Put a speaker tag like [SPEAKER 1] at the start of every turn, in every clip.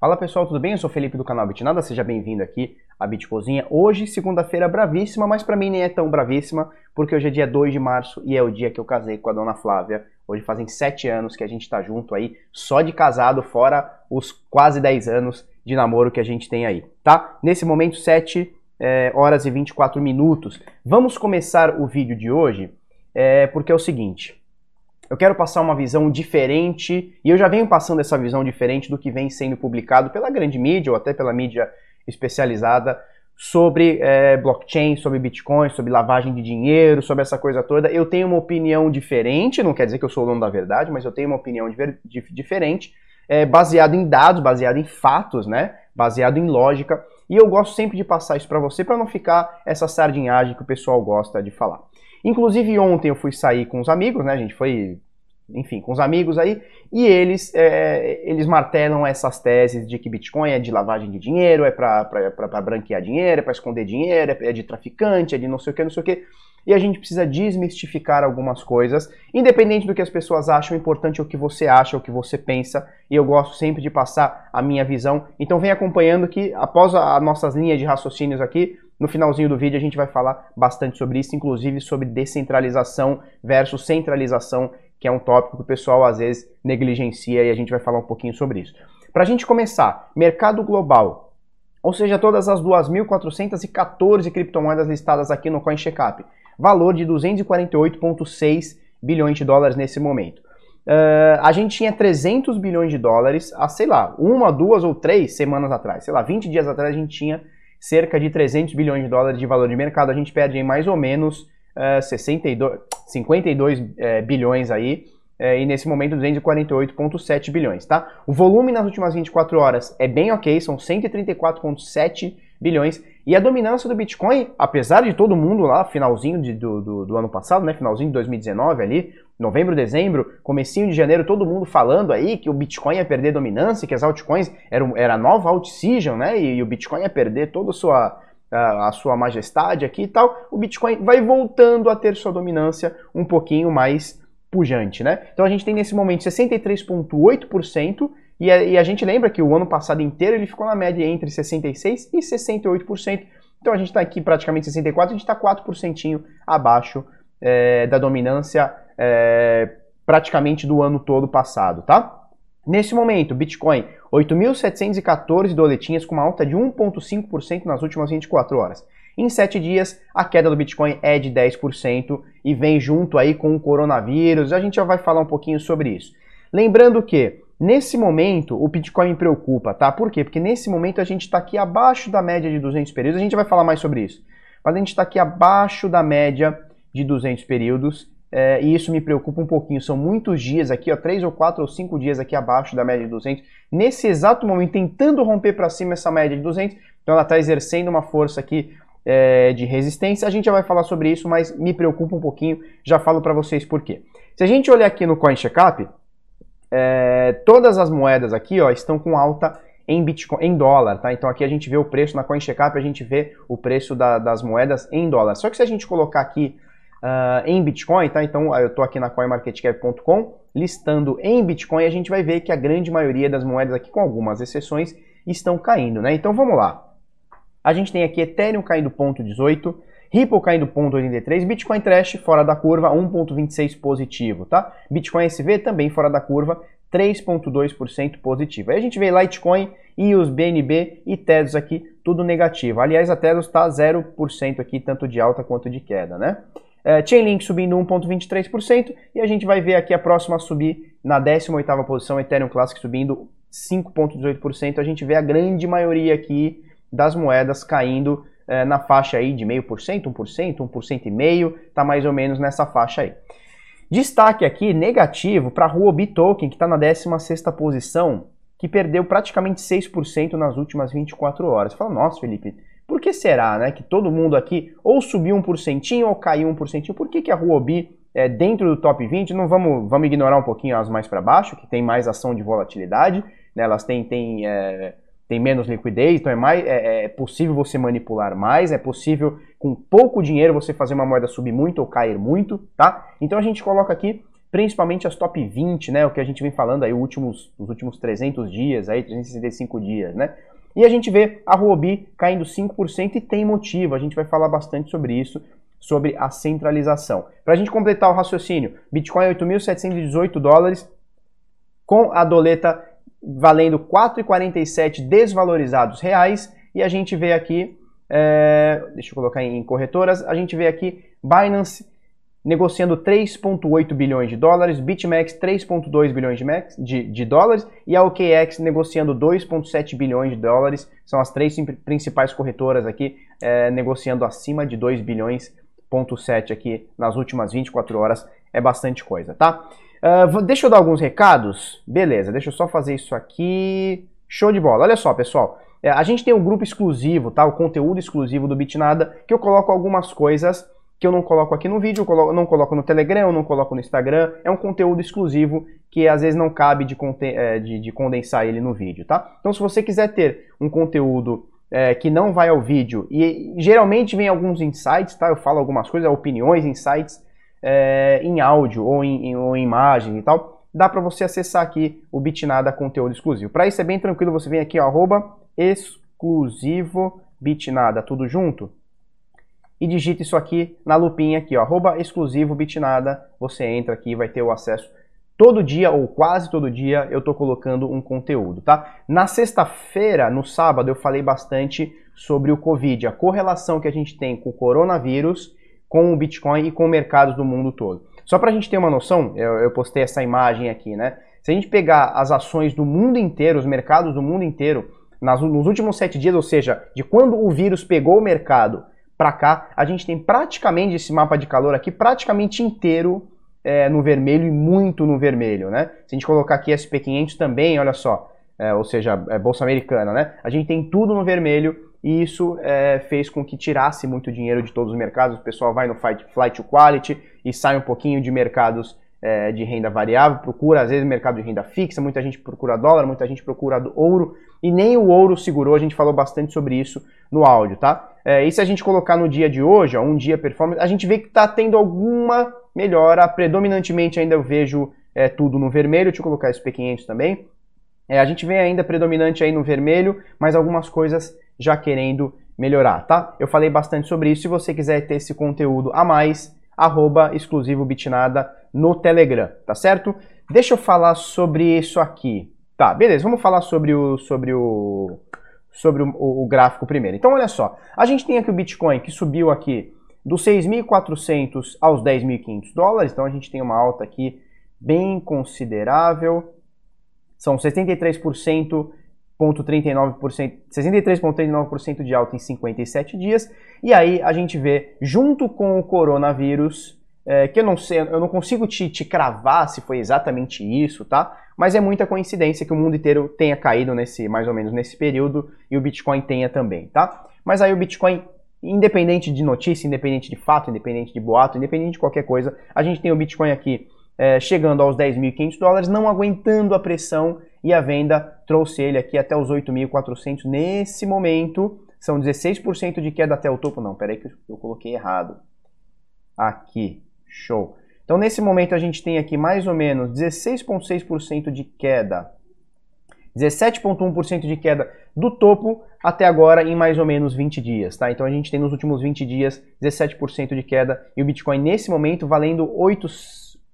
[SPEAKER 1] Fala pessoal, tudo bem? Eu sou Felipe do canal Bitnada, seja bem-vindo aqui à Bitcozinha. Hoje, segunda-feira bravíssima, mas para mim nem é tão bravíssima, porque hoje é dia 2 de março e é o dia que eu casei com a dona Flávia. Hoje fazem 7 anos que a gente tá junto aí, só de casado, fora os quase 10 anos de namoro que a gente tem aí, tá? Nesse momento, 7 é, horas e 24 minutos. Vamos começar o vídeo de hoje, é, porque é o seguinte eu quero passar uma visão diferente, e eu já venho passando essa visão diferente do que vem sendo publicado pela grande mídia ou até pela mídia especializada sobre é, blockchain, sobre Bitcoin, sobre lavagem de dinheiro, sobre essa coisa toda. Eu tenho uma opinião diferente, não quer dizer que eu sou o dono da verdade, mas eu tenho uma opinião diferente, é, baseado em dados, baseado em fatos, né? Baseado em lógica. E eu gosto sempre de passar isso para você para não ficar essa sardinhagem que o pessoal gosta de falar. Inclusive ontem eu fui sair com os amigos, né? A gente foi, enfim, com os amigos aí, e eles é, eles martelam essas teses de que Bitcoin é de lavagem de dinheiro, é para branquear dinheiro, é para esconder dinheiro, é de traficante, é de não sei o que, não sei o que. E a gente precisa desmistificar algumas coisas, independente do que as pessoas acham, o importante é o que você acha, o que você pensa, e eu gosto sempre de passar a minha visão. Então vem acompanhando que após as nossas linhas de raciocínios aqui, no finalzinho do vídeo a gente vai falar bastante sobre isso, inclusive sobre descentralização versus centralização, que é um tópico que o pessoal às vezes negligencia e a gente vai falar um pouquinho sobre isso. Para a gente começar, mercado global, ou seja, todas as 2.414 criptomoedas listadas aqui no CoinCheckup, valor de 248,6 bilhões de dólares nesse momento. Uh, a gente tinha 300 bilhões de dólares há, sei lá, uma, duas ou três semanas atrás, sei lá, 20 dias atrás a gente tinha cerca de 300 bilhões de dólares de valor de mercado, a gente perde em mais ou menos uh, 62, 52 uh, bilhões aí, uh, e nesse momento 248,7 bilhões, tá? O volume nas últimas 24 horas é bem ok, são 134,7 bilhões, e a dominância do Bitcoin, apesar de todo mundo lá, finalzinho de, do, do, do, ano passado, né, finalzinho de 2019 ali, novembro, dezembro, comecinho de janeiro, todo mundo falando aí que o Bitcoin ia perder dominância, que as altcoins eram era a nova alt-season, né, e, e, o Bitcoin ia perder toda a sua, a, a sua majestade aqui e tal, o Bitcoin vai voltando a ter sua dominância um pouquinho mais pujante, né? Então a gente tem nesse momento 63,8% e a, e a, gente lembra que o ano passado inteiro ele ficou na média entre 66% e 68%. Então a gente está aqui praticamente 64%, a gente está 4% abaixo é, da dominância é, praticamente do ano todo passado, tá? Nesse momento, Bitcoin 8.714 doletinhas com uma alta de 1,5% nas últimas 24 horas. Em 7 dias, a queda do Bitcoin é de 10% e vem junto aí com o coronavírus. A gente já vai falar um pouquinho sobre isso. Lembrando que Nesse momento, o Bitcoin me preocupa, tá? Por quê? Porque nesse momento a gente está aqui abaixo da média de 200 períodos, a gente vai falar mais sobre isso. Mas a gente está aqui abaixo da média de 200 períodos, é, e isso me preocupa um pouquinho. São muitos dias aqui, ó, 3 ou 4 ou 5 dias aqui abaixo da média de 200. Nesse exato momento, tentando romper para cima essa média de 200, então ela está exercendo uma força aqui é, de resistência. A gente já vai falar sobre isso, mas me preocupa um pouquinho. Já falo para vocês por quê. Se a gente olhar aqui no CoinCheckup, é, todas as moedas aqui ó, estão com alta em Bitcoin, em dólar, tá? Então aqui a gente vê o preço na CoinCheckup, a gente vê o preço da, das moedas em dólar. Só que se a gente colocar aqui uh, em Bitcoin, tá? Então eu estou aqui na CoinMarketCap.com listando em Bitcoin, a gente vai ver que a grande maioria das moedas aqui, com algumas exceções, estão caindo, né? Então vamos lá. A gente tem aqui Ethereum caindo 0,18, Ripple caindo 0,83, Bitcoin Trash fora da curva 1,26 positivo, tá? Bitcoin SV também fora da curva 3,2% positivo. Aí a gente vê Litecoin e os BNB e Tezos aqui tudo negativo. Aliás, a Tezos está 0% aqui, tanto de alta quanto de queda, né? É, Chainlink subindo 1,23% e a gente vai ver aqui a próxima a subir na 18ª posição, Ethereum Classic subindo 5,18%. A gente vê a grande maioria aqui das moedas caindo é, na faixa aí de meio por cento, 1%, 1% e meio, tá mais ou menos nessa faixa aí. Destaque aqui negativo para a Huobi Token, que está na 16ª posição, que perdeu praticamente 6% nas últimas 24 horas. Fala, nossa, Felipe, por que será, né, que todo mundo aqui ou subiu 1% ou caiu 1%? Por que, que a Huobi é dentro do top 20? Não vamos, vamos ignorar um pouquinho as mais para baixo, que tem mais ação de volatilidade, né, elas têm, têm é, tem menos liquidez, então é, mais, é, é, possível você manipular mais, é possível com pouco dinheiro você fazer uma moeda subir muito ou cair muito, tá? Então a gente coloca aqui principalmente as top 20, né, o que a gente vem falando aí últimos, os últimos 300 dias, aí 365 dias, né? E a gente vê a Huobi caindo 5% e tem motivo, a gente vai falar bastante sobre isso, sobre a centralização. Para a gente completar o raciocínio, Bitcoin é 8.718 dólares, com a doleta valendo 4,47 desvalorizados reais, e a gente vê aqui, é, deixa eu colocar em corretoras, a gente vê aqui Binance negociando 3,8 bilhões de dólares, BitMEX 3,2 bilhões de, max, de, de, dólares e a OKEx negociando 2,7 bilhões de dólares. São as três principais corretoras aqui é, negociando acima de 2 bilhões, ponto 7 aqui nas últimas 24 horas. É bastante coisa, tá? Uh, deixa eu dar alguns recados. Beleza, deixa eu só fazer isso aqui. Show de bola. Olha só, pessoal. É, a gente tem um grupo exclusivo, tá? O conteúdo exclusivo do Bitnada, que eu coloco algumas coisas que eu não coloco aqui no vídeo, eu não coloco no Telegram, eu não coloco no Instagram. É um conteúdo exclusivo que às vezes não cabe de, é, de, de condensar ele no vídeo, tá? Então, se você quiser ter um conteúdo é, que não vai ao vídeo e geralmente vem alguns insights, tá? Eu falo algumas coisas, opiniões, insights é, em áudio ou em, em, ou em imagem e tal. Dá para você acessar aqui o Bitnada conteúdo exclusivo. Para isso é bem tranquilo, você vem aqui, ó, arroba exclusivo Bitnada, tudo junto e digita isso aqui na lupinha aqui, ó, arroba exclusivo bitnada, você entra aqui e vai ter o acesso todo dia ou quase todo dia eu tô colocando um conteúdo, tá? Na sexta-feira, no sábado, eu falei bastante sobre o Covid, a correlação que a gente tem com o coronavírus, com o Bitcoin e com mercados do mundo todo. Só para a gente ter uma noção, eu, eu postei essa imagem aqui, né? Se a gente pegar as ações do mundo inteiro, os mercados do mundo inteiro, nas, nos últimos sete dias, ou seja, de quando o vírus pegou o mercado para cá, a gente tem praticamente esse mapa de calor aqui praticamente inteiro é, no vermelho e muito no vermelho, né? Se a gente colocar aqui SP500 também, olha só, é, ou seja, é, Bolsa Americana, né? A gente tem tudo no vermelho e isso é, fez com que tirasse muito dinheiro de todos os mercados. O pessoal vai no flight, flight to quality e sai um pouquinho de mercados é, de renda variável, procura às vezes mercado de renda fixa, muita gente procura dólar, muita gente procura ouro, e nem o ouro segurou, a gente falou bastante sobre isso no áudio, tá? É, e se a gente colocar no dia de hoje, ó, um dia performance, a gente vê que está tendo alguma melhora, predominantemente ainda eu vejo é, tudo no vermelho, deixa eu colocar esse P500 também, é, a gente vê ainda predominante aí no vermelho, mas algumas coisas já querendo melhorar, tá? Eu falei bastante sobre isso, se você quiser ter esse conteúdo a mais, arroba exclusivo bitnada no Telegram, tá certo? Deixa eu falar sobre isso aqui. Tá, beleza, vamos falar sobre o, sobre o, sobre o, o, gráfico primeiro. Então, olha só, a gente tem aqui o Bitcoin que subiu aqui dos 6.400 aos 10.500 dólares, então a gente tem uma alta aqui bem considerável, são 73% 63,39% de alta em 57 dias. E aí a gente vê, junto com o coronavírus, é, que eu não sei, eu não consigo te, te cravar se foi exatamente isso, tá? Mas é muita coincidência que o mundo inteiro tenha caído nesse, mais ou menos nesse período, e o Bitcoin tenha também, tá? Mas aí o Bitcoin, independente de notícia, independente de fato, independente de boato, independente de qualquer coisa, a gente tem o Bitcoin aqui é, chegando aos 10.500 dólares, não aguentando a pressão e a venda trouxe ele aqui até os 8.400 nesse momento. São 16% de queda até o topo. Não, peraí que eu coloquei errado. Aqui, show. Então nesse momento a gente tem aqui mais ou menos 16,6% de queda. 17,1% de queda do topo até agora em mais ou menos 20 dias, tá? Então a gente tem nos últimos 20 dias 17% de queda e o Bitcoin nesse momento valendo 8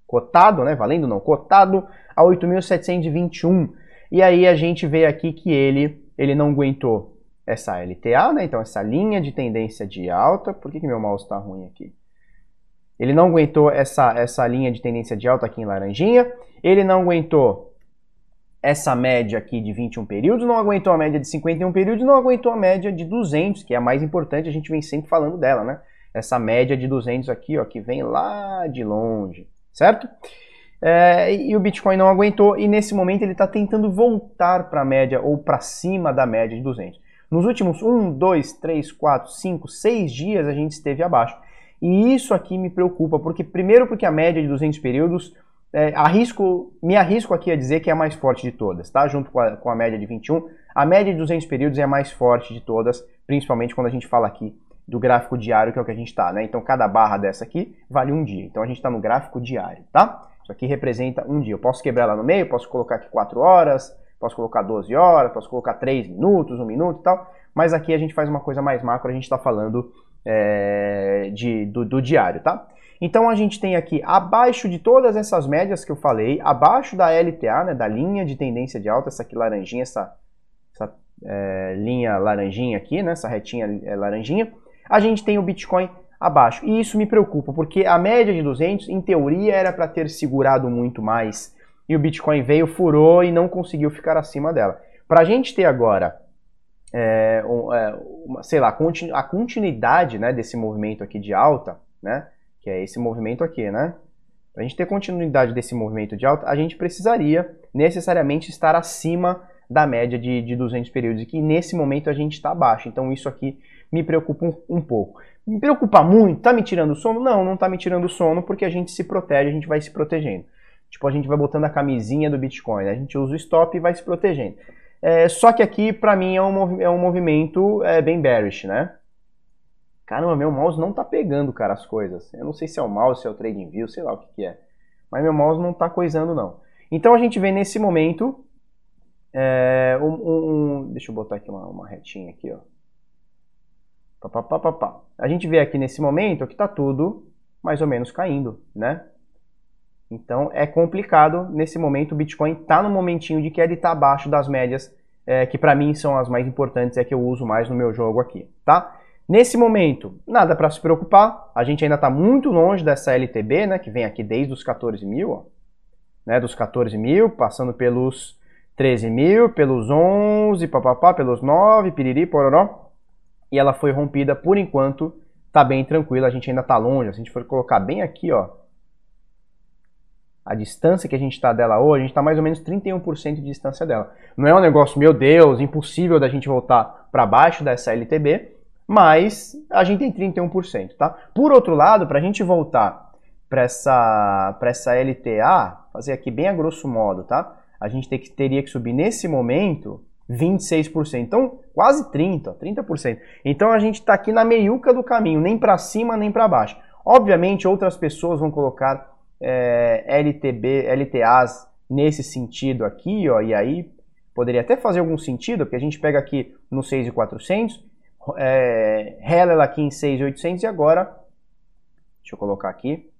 [SPEAKER 1] cotado, né? Valendo não, cotado a 8.721. E aí a gente vê aqui que ele, ele não aguentou essa LTA, né? Então essa linha de tendência de alta. Por que, que meu mouse está ruim aqui? Ele não aguentou essa, essa linha de tendência de alta aqui em laranjinha. Ele não aguentou essa média aqui de 21 períodos, não aguentou a média de 51 períodos, não aguentou a média de 200, que é a mais importante, a gente vem sempre falando dela, né? Essa média de 200 aqui, ó, que vem lá de longe certo? É, e o Bitcoin não aguentou e nesse momento ele está tentando voltar para a média ou para cima da média de 200. Nos últimos 1, 2, 3, 4, 5, 6 dias a gente esteve abaixo. E isso aqui me preocupa, porque primeiro porque a média de 200 períodos, é, arrisco, me arrisco aqui a dizer que é a mais forte de todas, tá? Junto com a, com a média de 21, a média de 200 períodos é a mais forte de todas, principalmente quando a gente fala aqui do gráfico diário, que é o que a gente está, né? Então cada barra dessa aqui vale um dia. Então a gente está no gráfico diário, tá? Isso aqui representa um dia. Eu posso quebrar ela no meio, posso colocar aqui 4 horas, posso colocar 12 horas, posso colocar 3 minutos, 1 minuto e tal. Mas aqui a gente faz uma coisa mais macro, a gente está falando é, de, do, do diário, tá? Então a gente tem aqui abaixo de todas essas médias que eu falei, abaixo da LTA, né, da linha de tendência de alta, essa aqui laranjinha, essa, essa é, linha laranjinha aqui, né, essa retinha é, laranjinha, a gente tem o Bitcoin abaixo. E isso me preocupa, porque a média de 200, em teoria, era para ter segurado muito mais, e o Bitcoin veio, furou e não conseguiu ficar acima dela. Para a gente ter agora, é, é, uma, sei lá, a continuidade né, desse movimento aqui de alta, né, que é esse movimento aqui, né? Para a gente ter continuidade desse movimento de alta, a gente precisaria necessariamente estar acima da média de, de 200 períodos, que nesse momento a gente está abaixo. Então isso aqui me preocupa um, um, pouco. Me preocupa muito? Tá me tirando o sono? Não, não tá me tirando o sono, porque a gente se protege, a gente vai se protegendo. Tipo, a gente vai botando a camisinha do Bitcoin, né? a gente usa o stop e vai se protegendo. É, só que aqui, para mim, é um, é um movimento é, bem bearish, né? Caramba, meu mouse não tá pegando, cara, as coisas. Eu não sei se é o mouse, se é o TradingView, sei lá o que, que é. Mas meu mouse não tá coisando, não. Então a gente vê nesse momento é, um, um, deixa eu botar aqui uma, uma retinha aqui, ó. Pá, pá, pá, A gente vê aqui nesse momento que tá tudo mais ou menos caindo, né? Então é complicado nesse momento. O Bitcoin tá no momentinho de que ele tá abaixo das médias, é, que para mim são as mais importantes, é que eu uso mais no meu jogo aqui, tá? Nesse momento, nada para se preocupar, a gente ainda está muito longe dessa LTB, né, que vem aqui desde os 14 mil, ó, né, dos 14 mil, passando pelos 13 mil, pelos 11, papapá, pelos 9, piriri, pororó, e ela foi rompida por enquanto, tá bem tranquila, a gente ainda está longe, se a gente for colocar bem aqui, ó, a distância que a gente está dela hoje, a gente está mais ou menos 31% de distância dela. Não é um negócio, meu Deus, impossível da gente voltar para baixo dessa LTB, mas a gente tem 31%, tá? Por outro lado, para a gente voltar para essa, essa LTA, fazer aqui bem a grosso modo, tá? A gente que, teria que subir nesse momento 26%, então quase 30%, 30%. Então a gente está aqui na meiuca do caminho, nem para cima nem para baixo. Obviamente outras pessoas vão colocar é, LTB, LTAs nesse sentido aqui, ó, e aí poderia até fazer algum sentido, porque a gente pega aqui no 6,400 é, aqui em 6.800 e agora, deixa eu colocar aqui,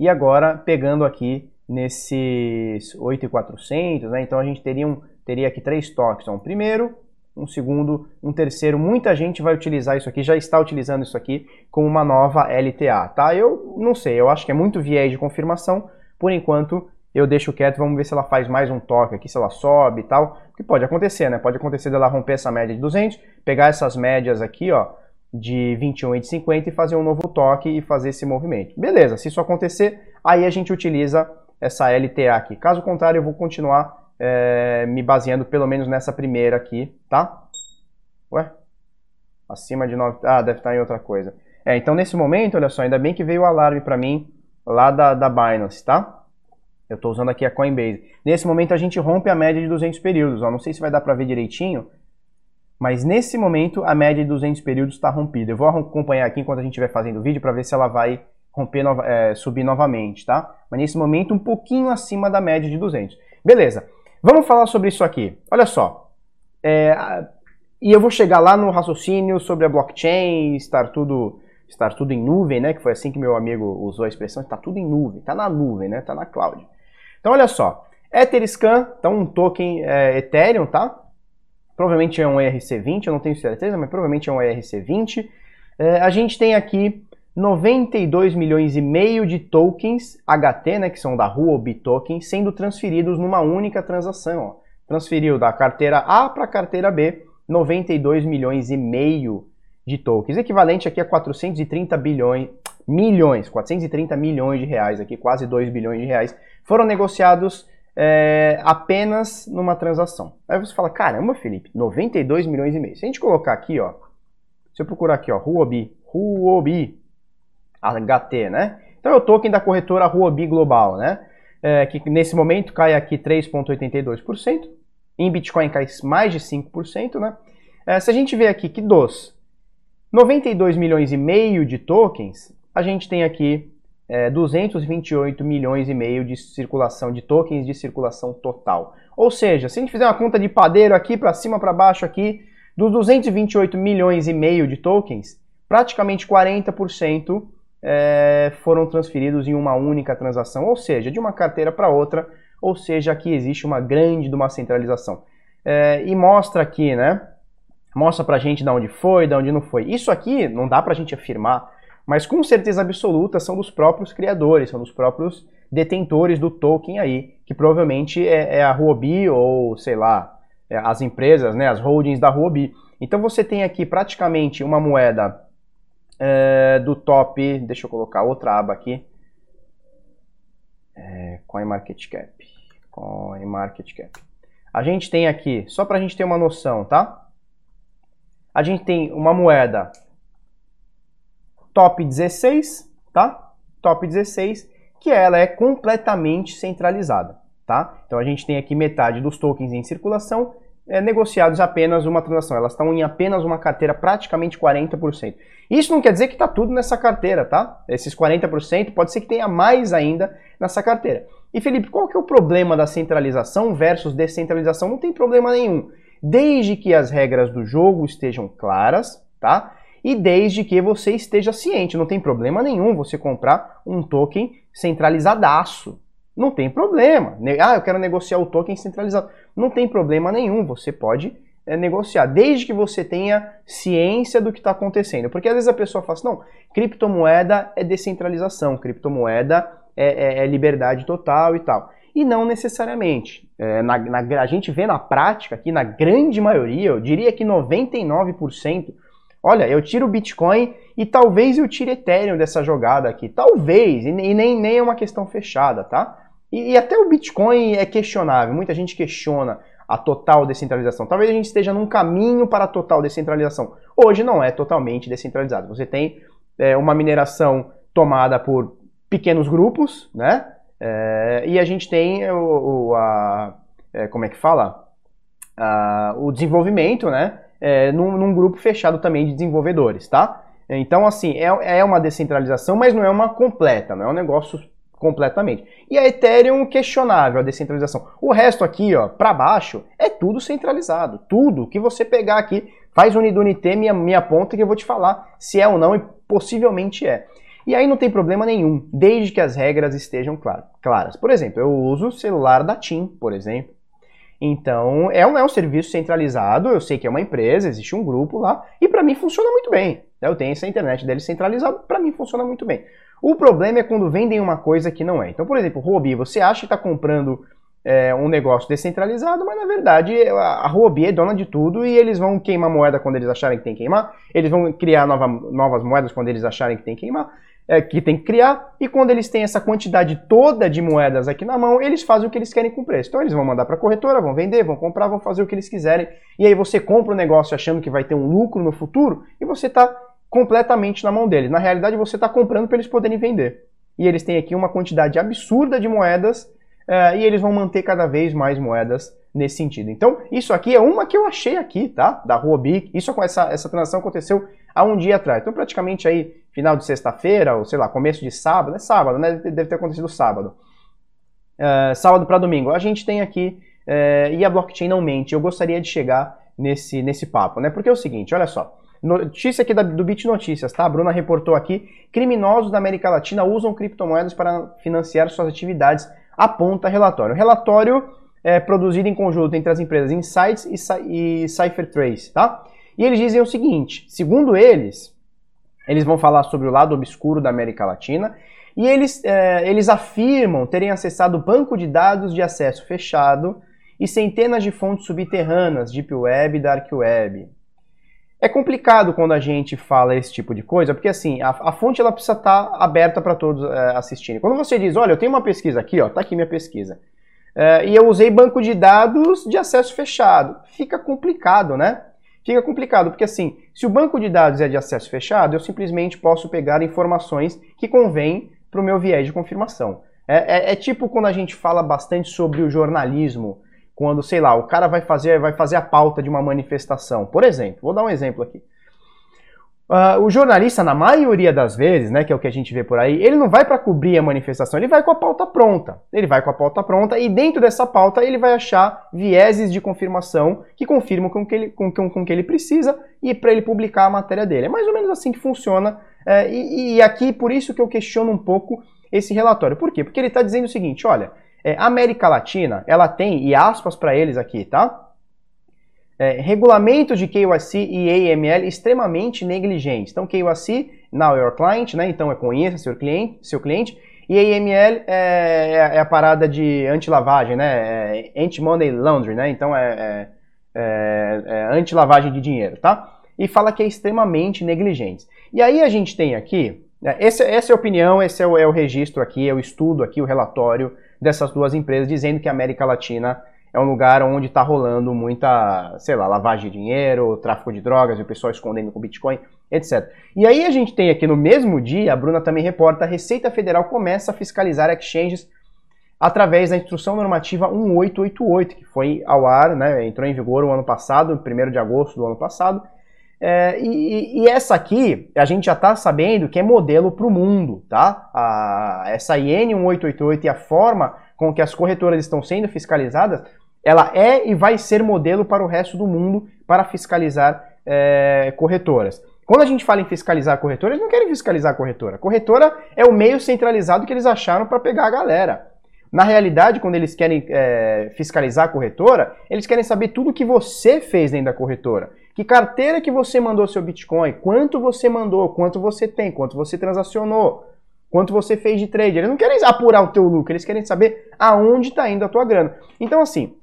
[SPEAKER 1] e agora pegando aqui nesses 8.400, né, então a gente teria, um, teria aqui três toques, então, primeiro, um segundo, um terceiro, muita gente vai utilizar isso aqui, já está utilizando isso aqui como uma nova LTA, tá? Eu não sei, eu acho que é muito viés de confirmação, por enquanto eu deixo quieto, vamos ver se ela faz mais um toque aqui, se ela sobe e tal, que pode acontecer, né? Pode acontecer dela romper essa média de 200, pegar essas médias aqui, ó, de 21 e de 50 e fazer um novo toque e fazer esse movimento. Beleza, se isso acontecer, aí a gente utiliza essa LTA aqui. Caso contrário, eu vou continuar é, me baseando pelo menos nessa primeira aqui, tá? Ué? Acima de 9... Ah, deve estar em outra coisa. É, então nesse momento, olha só, ainda bem que veio o alarme para mim lá da, da Binance, tá? Eu estou usando aqui a Coinbase. Nesse momento a gente rompe a média de 200 períodos. Ó. Não sei se vai dar para ver direitinho, mas nesse momento a média de 200 períodos está rompida. Eu vou acompanhar aqui enquanto a gente estiver fazendo o vídeo para ver se ela vai romper, é, subir novamente, tá? Mas nesse momento um pouquinho acima da média de 200. Beleza. Vamos falar sobre isso aqui. Olha só. É, e eu vou chegar lá no raciocínio sobre a blockchain, estar tudo estar tudo em nuvem, né? Que foi assim que meu amigo usou a expressão, está tudo em nuvem, está na nuvem, né? Está na cloud. Então, olha só. Etherscan, então um token é, Ethereum, tá? Provavelmente é um ERC20, eu não tenho certeza, mas provavelmente é um ERC20. É, a gente tem aqui 92 milhões e meio de tokens HT, né, que são da Huobi Token, sendo transferidos numa única transação. Ó. Transferiu da carteira A para a carteira B 92 milhões e meio de tokens, equivalente aqui a 430 bilhões, milhões, 430 milhões de reais aqui, quase 2 bilhões de reais, foram negociados é, apenas numa transação. Aí você fala, caramba, Felipe, 92 milhões e meio. Se a gente colocar aqui, ó, se eu procurar aqui, ó, Huobi, Huobi, HT, né? Então é o token da corretora Huobi Global, né? É, que nesse momento cai aqui 3,82%, em Bitcoin cai mais de 5%, né? É, se a gente ver aqui que dos 92 milhões e meio de tokens, a gente tem aqui é, 228 milhões e meio de circulação de tokens de circulação total. Ou seja, se a gente fizer uma conta de padeiro aqui para cima para baixo aqui, dos 228 milhões e meio de tokens, praticamente 40% é, foram transferidos em uma única transação, ou seja, de uma carteira para outra, ou seja, aqui existe uma grande de uma centralização. É, e mostra aqui, né? Mostra pra gente de onde foi, de onde não foi. Isso aqui não dá pra gente afirmar, mas com certeza absoluta são dos próprios criadores, são dos próprios detentores do token aí, que provavelmente é, é a Huobi ou, sei lá, é as empresas, né, as holdings da Huobi. Então você tem aqui praticamente uma moeda é, do top, deixa eu colocar outra aba aqui, é, CoinMarketCap, CoinMarketCap. A gente tem aqui, só para a gente ter uma noção, tá? A gente tem uma moeda top 16, tá? Top 16, que ela é completamente centralizada, tá? Então a gente tem aqui metade dos tokens em circulação é, negociados apenas uma transação. Elas estão em apenas uma carteira, praticamente 40%. Isso não quer dizer que está tudo nessa carteira, tá? Esses 40% pode ser que tenha mais ainda nessa carteira. E Felipe, qual que é o problema da centralização versus descentralização? Não tem problema nenhum. Desde que as regras do jogo estejam claras, tá? E desde que você esteja ciente, não tem problema nenhum você comprar um token centralizadaço. Não tem problema. Ah, eu quero negociar o token centralizado. Não tem problema nenhum, você pode é, negociar, desde que você tenha ciência do que está acontecendo. Porque às vezes a pessoa fala assim, não, criptomoeda é descentralização, criptomoeda é, é, é liberdade total e tal. E não necessariamente. É, na, na, a gente vê na prática aqui, na grande maioria, eu diria que 99%, olha, eu tiro o Bitcoin e talvez eu tire Ethereum dessa jogada aqui. Talvez, e nem, nem é uma questão fechada, tá? E, e, até o Bitcoin é questionável, muita gente questiona a total descentralização. Talvez a gente esteja num caminho para a total descentralização. Hoje não é totalmente descentralizado. Você tem é, uma mineração tomada por pequenos grupos, né? É, e a gente tem o, o a, é, como é que fala? A, o desenvolvimento, né? É, num, num, grupo fechado também de desenvolvedores, tá? Então, assim, é, é uma descentralização, mas não é uma completa, não é um negócio completamente. E a Ethereum questionável a descentralização. O resto aqui, ó, para baixo, é tudo centralizado. Tudo que você pegar aqui, faz Unidunité, minha, minha ponta que eu vou te falar se é ou não e possivelmente é. E aí não tem problema nenhum, desde que as regras estejam claras. Por exemplo, eu uso o celular da TIM, por exemplo. Então, é um, é um serviço centralizado, eu sei que é uma empresa, existe um grupo lá, e para mim funciona muito bem. Eu tenho essa internet dele centralizada, para mim funciona muito bem. O problema é quando vendem uma coisa que não é. Então, por exemplo, Huobi, você acha que está comprando é, um negócio descentralizado, mas na verdade a Huobi é dona de tudo e eles vão queimar moeda quando eles acharem que tem que queimar, eles vão criar nova, novas moedas quando eles acharem que tem que queimar, é, que tem que criar, e quando eles têm essa quantidade toda de moedas aqui na mão, eles fazem o que eles querem com o preço. Então eles vão mandar para a corretora, vão vender, vão comprar, vão fazer o que eles quiserem, e aí você compra o negócio achando que vai ter um lucro no futuro, e você está completamente na mão deles. Na realidade, você está comprando para eles poderem vender. E eles têm aqui uma quantidade absurda de moedas uh, e eles vão manter cada vez mais moedas nesse sentido. Então, isso aqui é uma que eu achei aqui, tá? Da Huobi. Isso com essa, essa transação aconteceu há um dia atrás. Então, praticamente aí, final de sexta-feira, ou sei lá, começo de sábado, é sábado, né? Deve ter acontecido sábado. Uh, sábado para domingo. A gente tem aqui, uh, e a blockchain não mente. Eu gostaria de chegar nesse, nesse papo, né? Porque é o seguinte, olha só. Notícia aqui da, do Bit Notícias, tá? A Bruna reportou aqui: criminosos da América Latina usam criptomoedas para financiar suas atividades, aponta relatório. relatório é produzido em conjunto entre as empresas Insights e, e CypherTrace, tá? E eles dizem o seguinte: segundo eles, eles vão falar sobre o lado obscuro da América Latina e eles, é, eles afirmam terem acessado banco de dados de acesso fechado e centenas de fontes subterrâneas, Deep Web e Dark Web. É complicado quando a gente fala esse tipo de coisa, porque assim, a, a fonte ela precisa estar tá aberta para todos é, assistirem. Quando você diz, olha, eu tenho uma pesquisa aqui, ó, tá aqui minha pesquisa, é, e eu usei banco de dados de acesso fechado, fica complicado, né? Fica complicado, porque assim, se o banco de dados é de acesso fechado, eu simplesmente posso pegar informações que convêm para o meu viés de confirmação. É, é, é tipo quando a gente fala bastante sobre o jornalismo, quando, sei lá, o cara vai fazer, vai fazer a pauta de uma manifestação. Por exemplo, vou dar um exemplo aqui. Uh, o jornalista, na maioria das vezes, né, que é o que a gente vê por aí, ele não vai para cobrir a manifestação, ele vai com a pauta pronta. Ele vai com a pauta pronta e dentro dessa pauta ele vai achar vieses de confirmação que confirmam com que ele, com, com, com que ele precisa e para ele publicar a matéria dele. É mais ou menos assim que funciona. É, e, e, aqui, por isso que eu questiono um pouco esse relatório. Por quê? Porque ele está dizendo o seguinte, olha, é, América Latina, ela tem, e aspas para eles aqui, tá? é, de KYC e AML extremamente negligentes. Então, KYC, Now Your Client, né? então é conheça seu cliente, seu cliente, e AML é, é, é a parada de anti-lavagem, né? É anti-money laundering, né? então é, é, é anti-lavagem de dinheiro, tá? E fala que é extremamente negligente. E aí a gente tem aqui, esse, essa é a opinião, esse é o, é o registro aqui, é o estudo aqui, o relatório dessas duas empresas dizendo que a América Latina é um lugar onde está rolando muita, sei lá, lavagem de dinheiro, tráfico de drogas, o pessoal escondendo com Bitcoin, etc. E aí a gente tem aqui no mesmo dia, a Bruna também reporta, a Receita Federal começa a fiscalizar exchanges através da instrução normativa 1888, que foi ao ar, né, entrou em vigor o ano passado, 1 de agosto do ano passado. É, e, e, essa aqui, a gente já está sabendo que é modelo para o mundo, tá? A, essa IN 1888 e a forma com que as corretoras estão sendo fiscalizadas ela é e vai ser modelo para o resto do mundo para fiscalizar é, corretoras. Quando a gente fala em fiscalizar corretora, eles não querem fiscalizar a corretora. A corretora é o meio centralizado que eles acharam para pegar a galera. Na realidade, quando eles querem é, fiscalizar a corretora, eles querem saber tudo que você fez dentro da corretora. Que carteira que você mandou seu Bitcoin, quanto você mandou, quanto você tem, quanto você transacionou, quanto você fez de trade. Eles não querem apurar o teu lucro, eles querem saber aonde está indo a tua grana. Então, assim,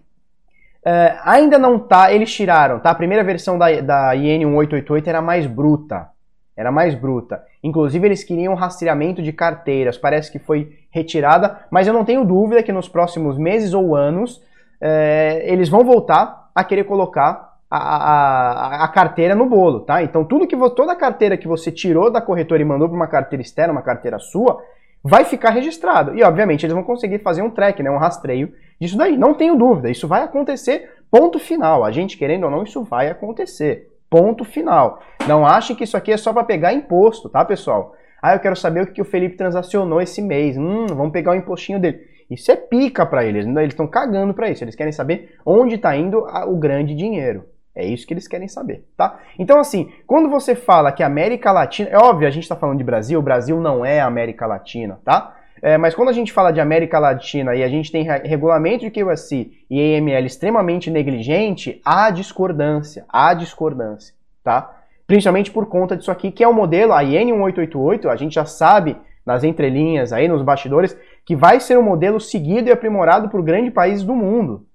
[SPEAKER 1] Uh, ainda não tá, eles tiraram, tá? A primeira versão da, da IN 1888 era mais bruta. Era mais bruta. Inclusive, eles queriam rastreamento de carteiras. Parece que foi retirada, mas eu não tenho dúvida que nos próximos meses ou anos uh, eles vão voltar a querer colocar a, a, a, carteira no bolo, tá? Então, tudo que toda a carteira que você tirou da corretora e mandou para uma carteira externa, uma carteira sua, vai ficar registrado. E, obviamente, eles vão conseguir fazer um track, né, um rastreio disso daí. Não tenho dúvida, isso vai acontecer, ponto final. A gente querendo ou não, isso vai acontecer. Ponto final. Não achem que isso aqui é só para pegar imposto, tá, pessoal? Ah, eu quero saber o que o Felipe transacionou esse mês. Hum, vamos pegar o impostinho dele. Isso é pica para eles, eles estão cagando para isso. Eles querem saber onde está indo o grande dinheiro. É isso que eles querem saber, tá? Então, assim, quando você fala que América Latina, é óbvio, a gente está falando de Brasil, o Brasil não é América Latina, tá? É, mas quando a gente fala de América Latina e a gente tem regulamento de KYC e AML extremamente negligente, há discordância, há discordância, tá? Principalmente por conta disso aqui, que é o modelo, a IN 1888, a gente já sabe nas entrelinhas aí, nos bastidores, que vai ser um modelo seguido e aprimorado por grandes países do mundo.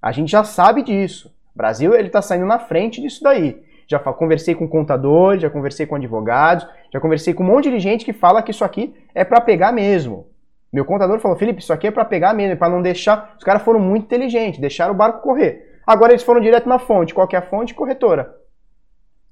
[SPEAKER 1] A gente já sabe disso. O Brasil ele está saindo na frente disso daí. Já conversei com contadores, já conversei com advogados, já conversei com um monte de gente que fala que isso aqui é para pegar mesmo. Meu contador falou, Felipe, isso aqui é para pegar mesmo, para não deixar. Os caras foram muito inteligentes, deixaram o barco correr. Agora eles foram direto na fonte. Qual é a fonte? Corretora.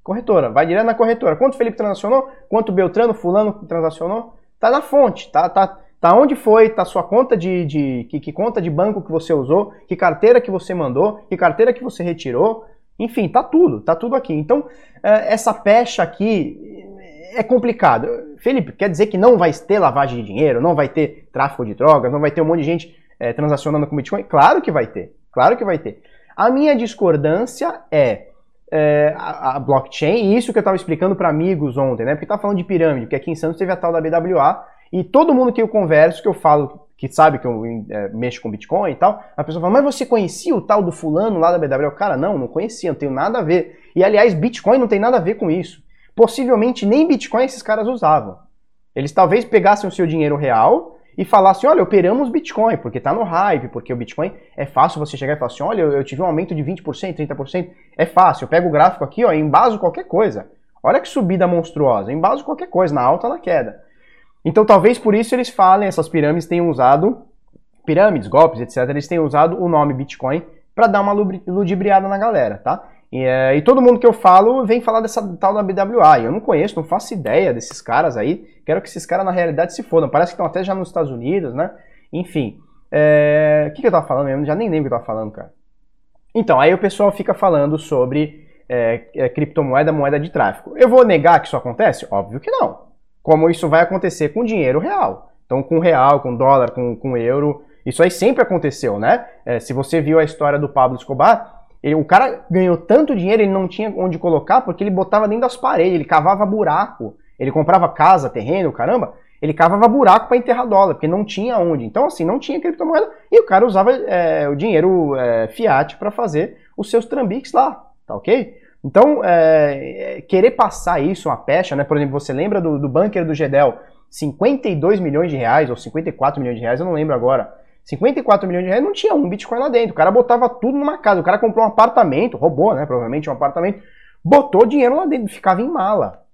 [SPEAKER 1] Corretora, vai direto na corretora. Quanto Felipe transacionou? Quanto Beltrano, fulano transacionou? Tá na fonte, tá, tá, Tá onde foi, tá sua conta de, de que, que, conta de banco que você usou, que carteira que você mandou, que carteira que você retirou, enfim, tá tudo, tá tudo aqui. Então, é, essa pecha aqui é complicado. Felipe, quer dizer que não vai ter lavagem de dinheiro, não vai ter tráfico de drogas, não vai ter um monte de gente é, transacionando com Bitcoin? Claro que vai ter, claro que vai ter. A minha discordância é, é a, a, blockchain, e isso que eu estava explicando para amigos ontem, né? Porque tá falando de pirâmide, porque aqui em Santos teve a tal da BWA, e todo mundo que eu converso, que eu falo, que sabe que eu é, mexo com Bitcoin e tal, a pessoa fala, mas você conhecia o tal do fulano lá da BW? Cara, não, não conhecia, não tenho nada a ver. E aliás, Bitcoin não tem nada a ver com isso. Possivelmente nem Bitcoin esses caras usavam. Eles talvez pegassem o seu dinheiro real e falassem, olha, operamos Bitcoin, porque tá no hype, porque o Bitcoin é fácil você chegar e falar assim, olha, eu tive um aumento de 20%, 30%, é fácil, eu pego o gráfico aqui, ó, embaso qualquer coisa. Olha que subida monstruosa, embaso qualquer coisa, na alta, na queda. Então talvez por isso eles falem, essas pirâmides tenham usado, pirâmides, golpes, etc., eles tenham usado o nome Bitcoin para dar uma ludibriada na galera, tá? E, é, e, todo mundo que eu falo vem falar dessa tal da BWA. Eu não conheço, não faço ideia desses caras aí. Quero que esses caras na realidade se fodam. Parece que estão até já nos Estados Unidos, né? Enfim. É... O que, que eu tava falando mesmo? Já nem lembro o que eu tava falando, cara. Então, aí o pessoal fica falando sobre é, é, criptomoeda moeda de tráfico. Eu vou negar que isso acontece? Óbvio que não. Como isso vai acontecer com dinheiro real. Então, com real, com dólar, com, com euro, isso aí sempre aconteceu, né? É, se você viu a história do Pablo Escobar, ele, o cara ganhou tanto dinheiro, ele não tinha onde colocar, porque ele botava dentro das paredes, ele cavava buraco, ele comprava casa, terreno, caramba, ele cavava buraco para enterrar dólar, porque não tinha onde. Então, assim, não tinha criptomoeda, e o cara usava é, o dinheiro é, fiat para fazer os seus trambiques lá, tá ok? Então, é, é, querer passar isso, uma pecha, né? Por exemplo, você lembra do, do bunker do Gedel, 52 milhões de reais, ou 54 milhões de reais, eu não lembro agora. 54 milhões de reais não tinha um Bitcoin lá dentro. O cara botava tudo numa casa. O cara comprou um apartamento, roubou, né? Provavelmente um apartamento, botou dinheiro lá dentro, ficava em mala.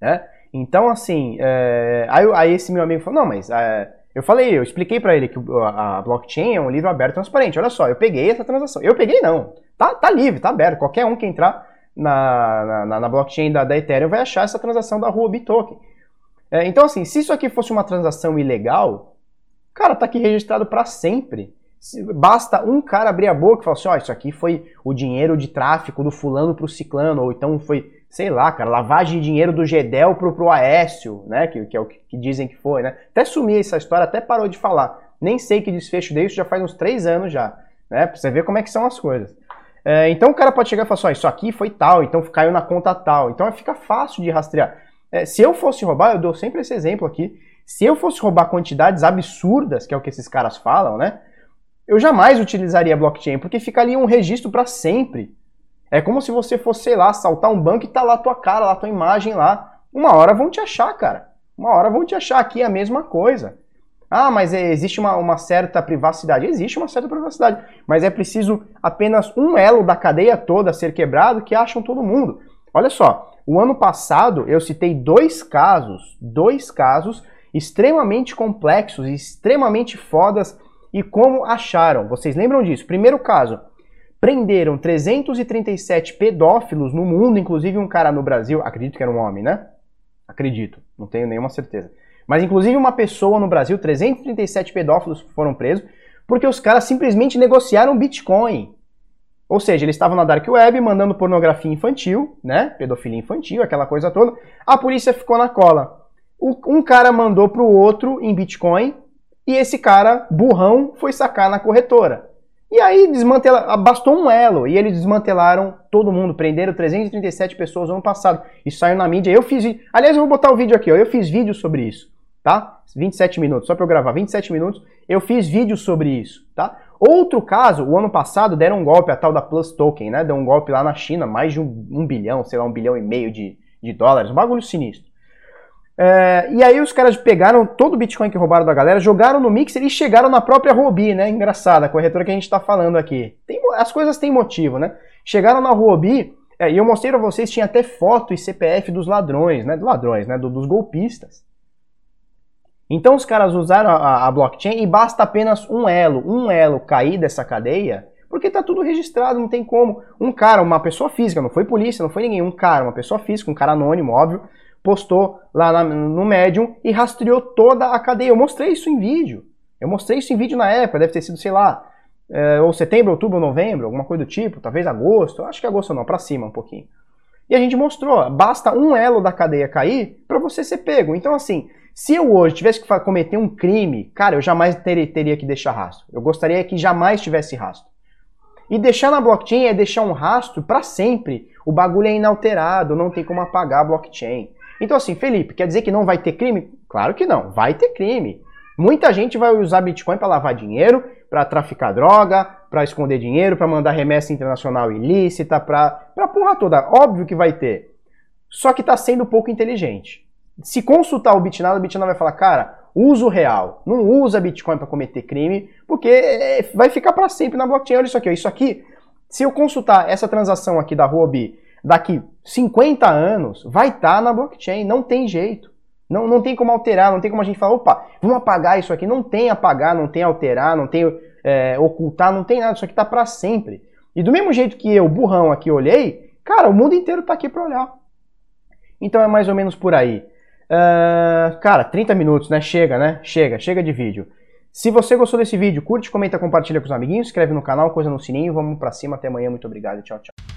[SPEAKER 1] Né? Então, assim, é... aí, aí, esse meu amigo falou: não, mas é... eu falei, eu expliquei para ele que a blockchain é um livro aberto transparente. Olha só, eu peguei essa transação. Eu peguei, não. Tá, tá livre, tá aberto. Qualquer um que entrar na, na, na blockchain da, da Ethereum vai achar essa transação da Huobi Token. É, então, assim, se isso aqui fosse uma transação ilegal, Cara, tá aqui registrado para sempre. Basta um cara abrir a boca e falar assim, ó, oh, isso aqui foi o dinheiro de tráfico do fulano pro ciclano, ou então foi, sei lá, cara, lavagem de dinheiro do Gedel pro, pro Aécio, né, que, que é o que, que dizem que foi, né. Até sumi essa história, até parou de falar. Nem sei que desfecho deu, isso já faz uns três anos já, né, pra você ver como é que são as coisas. É, então o cara pode chegar e falar assim, ó, isso aqui foi tal, então caiu na conta tal, então fica fácil de rastrear. É, se eu fosse roubar, eu dou sempre esse exemplo aqui, se eu fosse roubar quantidades absurdas, que é o que esses caras falam, né? Eu jamais utilizaria blockchain, porque fica ali um registro para sempre. É como se você fosse, sei lá, assaltar um banco e tá lá tua cara, lá tua imagem lá. Uma hora vão te achar, cara. Uma hora vão te achar. Aqui é a mesma coisa. Ah, mas é, existe uma, uma, certa privacidade. Existe uma certa privacidade, mas é preciso apenas um elo da cadeia toda ser quebrado que acham todo mundo. Olha só, o ano passado eu citei dois casos, dois casos extremamente complexos, extremamente fodas e como acharam. Vocês lembram disso? Primeiro caso, prenderam 337 pedófilos no mundo, inclusive um cara no Brasil, acredito que era um homem, né? Acredito, não tenho nenhuma certeza. Mas inclusive uma pessoa no Brasil, 337 pedófilos foram presos, porque os caras simplesmente negociaram Bitcoin. Ou seja, eles estavam na Dark Web mandando pornografia infantil, né? Pedofilia infantil, aquela coisa toda. A polícia ficou na cola um cara mandou para o outro em Bitcoin e esse cara, burrão, foi sacar na corretora. E aí desmantela, bastou um elo e eles desmantelaram todo mundo, prenderam 337 pessoas no ano passado. Isso saiu na mídia. Eu fiz, aliás, eu vou botar o vídeo aqui, ó. Eu fiz vídeo sobre isso, tá? 27 minutos, só para eu gravar 27 minutos, eu fiz vídeo sobre isso, tá? Outro caso, o ano passado deram um golpe, a tal da Plus Token, né? Deu um golpe lá na China, mais de um, um bilhão, sei lá, um bilhão e meio de, de dólares, um bagulho sinistro. É, e aí os caras pegaram todo o Bitcoin que roubaram da galera, jogaram no Mixer e chegaram na própria Huobi, né? Engraçada, a corretora que a gente está falando aqui. Tem, as coisas têm motivo, né? Chegaram na Huobi, é, e eu mostrei para vocês, tinha até foto e CPF dos ladrões, né? Dos ladrões, né? Do, dos golpistas. Então os caras usaram a, a, blockchain e basta apenas um elo, um elo cair dessa cadeia, porque está tudo registrado, não tem como. Um cara, uma pessoa física, não foi polícia, não foi ninguém, um cara, uma pessoa física, um cara anônimo, óbvio, postou lá na, no Medium e rastreou toda a cadeia. Eu mostrei isso em vídeo. Eu mostrei isso em vídeo na época, deve ter sido, sei lá, é, ou setembro, outubro, novembro, alguma coisa do tipo, talvez agosto, acho que agosto não, para cima um pouquinho. E a gente mostrou, basta um elo da cadeia cair para você ser pego. Então, assim, se eu hoje tivesse que cometer um crime, cara, eu jamais teria, teria que deixar rastro. Eu gostaria que jamais tivesse rastro. E deixar na blockchain é deixar um rastro para sempre. O bagulho é inalterado, não tem como apagar a blockchain. Então, assim, Felipe, quer dizer que não vai ter crime? Claro que não, vai ter crime. Muita gente vai usar Bitcoin para lavar dinheiro, para traficar droga, para esconder dinheiro, para mandar remessa internacional ilícita, para pra porra toda. Óbvio que vai ter. Só que está sendo pouco inteligente. Se consultar o Bitnado, o Bitnado vai falar, cara, usa o real, não usa Bitcoin para cometer crime, porque é, vai ficar para sempre na blockchain. Olha isso aqui, isso aqui, se eu consultar essa transação aqui da Huobi daqui 50 anos, vai estar tá na blockchain, não tem jeito. Não, não tem como alterar, não tem como a gente falar, opa, vamos apagar isso aqui. Não tem apagar, não tem alterar, não tem é, ocultar, não tem nada. Isso aqui está para sempre. E do mesmo jeito que eu, burrão, aqui olhei, cara, o mundo inteiro está aqui para olhar. Então é mais ou menos por aí. Uh, cara, 30 minutos, né? Chega, né? Chega, chega de vídeo. Se você gostou desse vídeo, curte, comenta, compartilha com os amiguinhos, inscreve no canal, coisa no sininho. Vamos para cima. Até amanhã. Muito obrigado. Tchau, tchau.